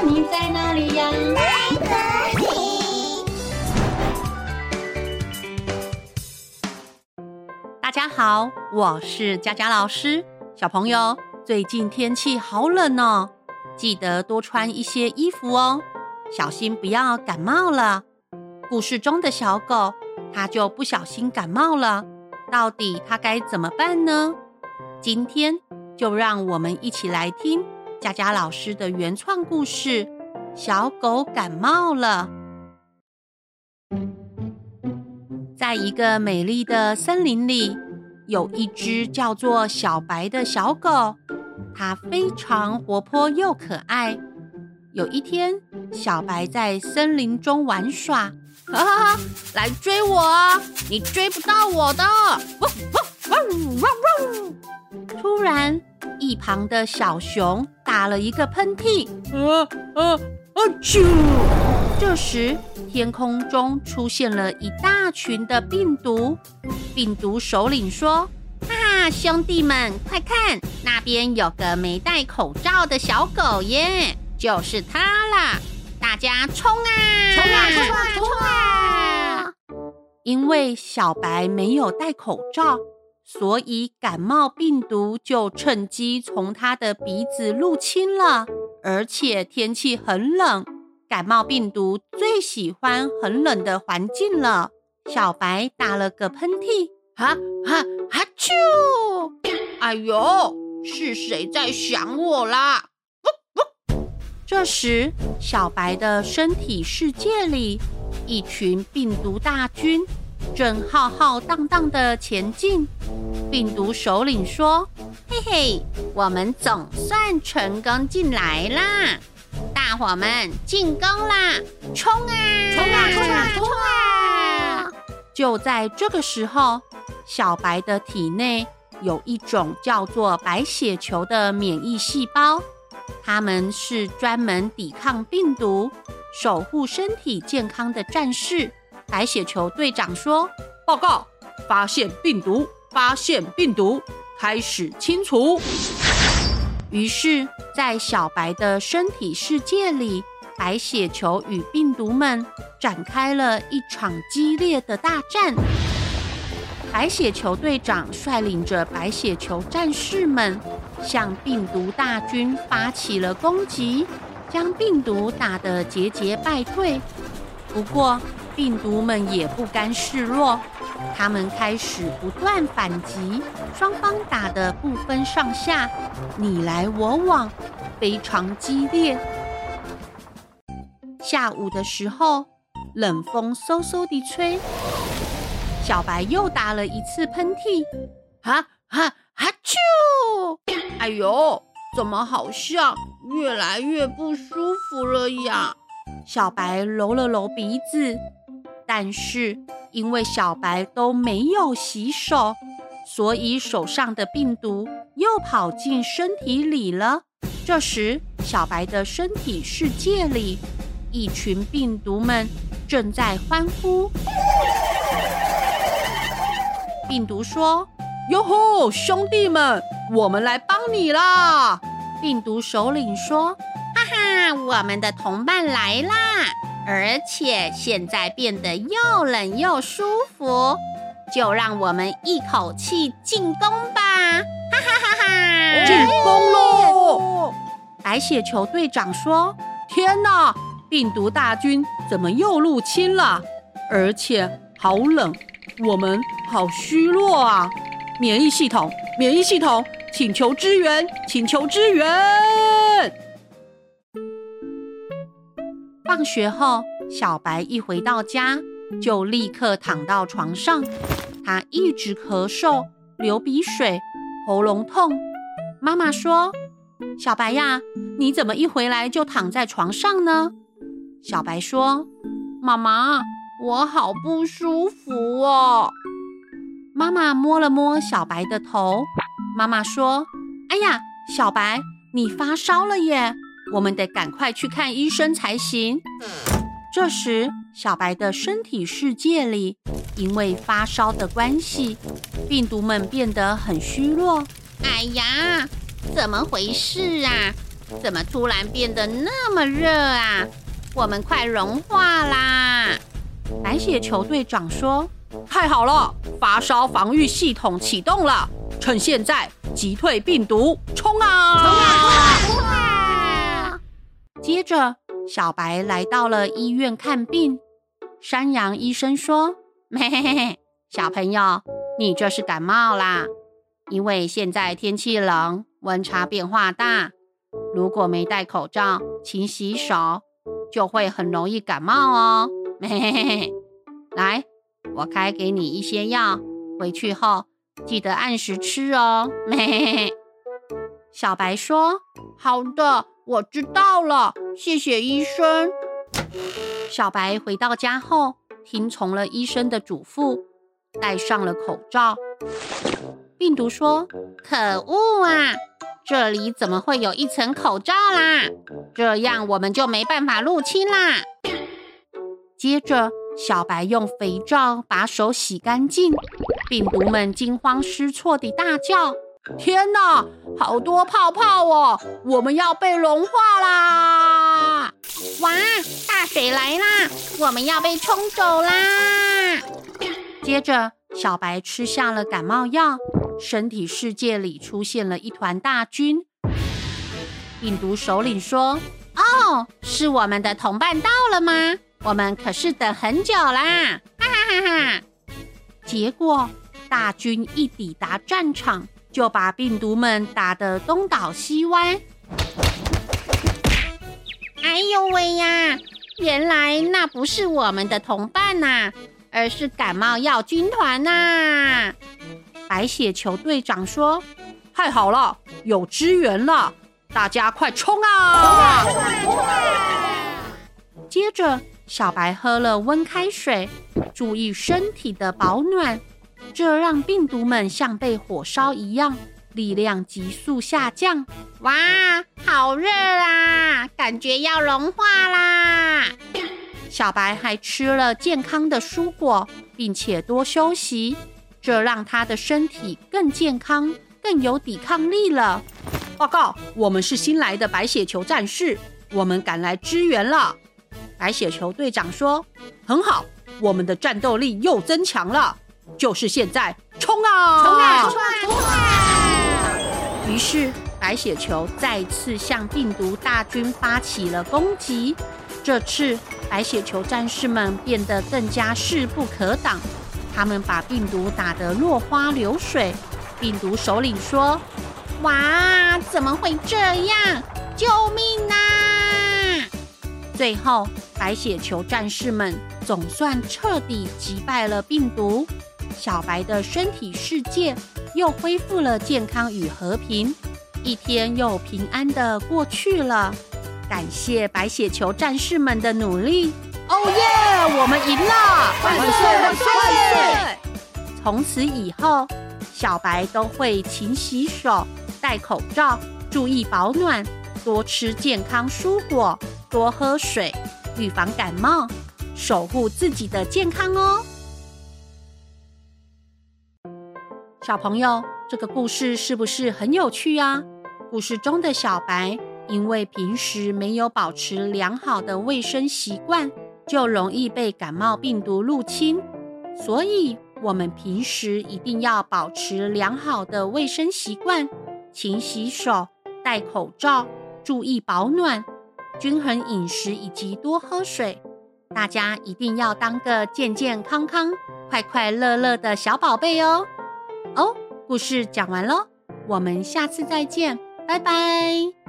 你在哪里呀？大家好，我是佳佳老师。小朋友，最近天气好冷哦，记得多穿一些衣服哦，小心不要感冒了。故事中的小狗，它就不小心感冒了，到底它该怎么办呢？今天就让我们一起来听佳佳老师的原创故事《小狗感冒了》。在一个美丽的森林里，有一只叫做小白的小狗，它非常活泼又可爱。有一天，小白在森林中玩耍，哈哈哈，来追我啊！你追不到我的。汪汪汪汪汪！突然，一旁的小熊打了一个喷嚏，啊啊啊！啾！这时，天空中出现了一大群的病毒。病毒首领说：“哈哈，兄弟们，快看，那边有个没戴口罩的小狗耶，就是它啦！大家冲啊！冲啊！冲啊！冲啊！因为小白没有戴口罩。”所以感冒病毒就趁机从他的鼻子入侵了，而且天气很冷，感冒病毒最喜欢很冷的环境了。小白打了个喷嚏，哈哈哈啾！哎呦，是谁在想我啦？这时，小白的身体世界里，一群病毒大军。正浩浩荡荡地前进，病毒首领说：“嘿嘿，我们总算成功进来啦！大伙们进攻啦！冲啊！冲啊！冲啊！冲啊！”就在这个时候，小白的体内有一种叫做白血球的免疫细胞，它们是专门抵抗病毒、守护身体健康的战士。白血球队长说：“报告，发现病毒，发现病毒，开始清除。”于是，在小白的身体世界里，白血球与病毒们展开了一场激烈的大战。白血球队长率领着白血球战士们，向病毒大军发起了攻击，将病毒打得节节败退。不过，病毒们也不甘示弱，他们开始不断反击，双方打得不分上下，你来我往，非常激烈。下午的时候，冷风嗖嗖地吹，小白又打了一次喷嚏，哈哈哈啾！哎呦，怎么好像越来越不舒服了呀？小白揉了揉鼻子。但是因为小白都没有洗手，所以手上的病毒又跑进身体里了。这时，小白的身体世界里，一群病毒们正在欢呼。病毒说：“哟吼，兄弟们，我们来帮你啦！”病毒首领说：“哈哈，我们的同伴来啦！”而且现在变得又冷又舒服，就让我们一口气进攻吧！哈哈哈哈！进攻喽！白血球队长说：“天哪，病毒大军怎么又入侵了？而且好冷，我们好虚弱啊！免疫系统，免疫系统，请求支援，请求支援！”放学后，小白一回到家，就立刻躺到床上。他一直咳嗽、流鼻水、喉咙痛。妈妈说：“小白呀，你怎么一回来就躺在床上呢？”小白说：“妈妈，我好不舒服哦。”妈妈摸了摸小白的头。妈妈说：“哎呀，小白，你发烧了耶！”我们得赶快去看医生才行。这时，小白的身体世界里，因为发烧的关系，病毒们变得很虚弱。哎呀，怎么回事啊？怎么突然变得那么热啊？我们快融化啦！白血球队长说：“太好了，发烧防御系统启动了，趁现在击退病毒！冲接着，小白来到了医院看病。山羊医生说：“嘿嘿嘿，小朋友，你这是感冒啦，因为现在天气冷，温差变化大，如果没戴口罩、勤洗手，就会很容易感冒哦。嘿嘿嘿，来，我开给你一些药，回去后记得按时吃哦。嘿嘿嘿。”小白说：“好的。”我知道了，谢谢医生。小白回到家后，听从了医生的嘱咐，戴上了口罩。病毒说：“可恶啊，这里怎么会有一层口罩啦？这样我们就没办法入侵啦。”接着，小白用肥皂把手洗干净，病毒们惊慌失措地大叫。天哪，好多泡泡哦！我们要被融化啦！哇，大水来啦！我们要被冲走啦！接着，小白吃下了感冒药，身体世界里出现了一团大军。病毒首领说：“哦，是我们的同伴到了吗？我们可是等很久啦！”哈哈哈哈！结果，大军一抵达战场。就把病毒们打得东倒西歪。哎呦喂呀！原来那不是我们的同伴呐，而是感冒药军团呐！白血球队长说：“太好了，有支援了，大家快冲啊！”冲啊！冲啊！接着，小白喝了温开水，注意身体的保暖。这让病毒们像被火烧一样，力量急速下降。哇，好热啊！感觉要融化啦！小白还吃了健康的蔬果，并且多休息，这让他的身体更健康，更有抵抗力了。报告，我们是新来的白血球战士，我们赶来支援了。白血球队长说：“很好，我们的战斗力又增强了。”就是现在，冲啊！冲啊！冲啊！冲啊！于是白血球再次向病毒大军发起了攻击。这次白血球战士们变得更加势不可挡，他们把病毒打得落花流水。病毒首领说：“哇，怎么会这样？救命啊！”最后，白血球战士们总算彻底击败了病毒。小白的身体世界又恢复了健康与和平，一天又平安的过去了。感谢白血球战士们的努力！哦耶，我们赢了！万岁万岁万岁！从此以后，小白都会勤洗手、戴口罩、注意保暖、多吃健康蔬果、多喝水，预防感冒，守护自己的健康哦。小朋友，这个故事是不是很有趣啊？故事中的小白因为平时没有保持良好的卫生习惯，就容易被感冒病毒入侵。所以，我们平时一定要保持良好的卫生习惯，勤洗手、戴口罩、注意保暖、均衡饮食以及多喝水。大家一定要当个健健康康、快快乐乐的小宝贝哦！哦，故事讲完喽，我们下次再见，拜拜。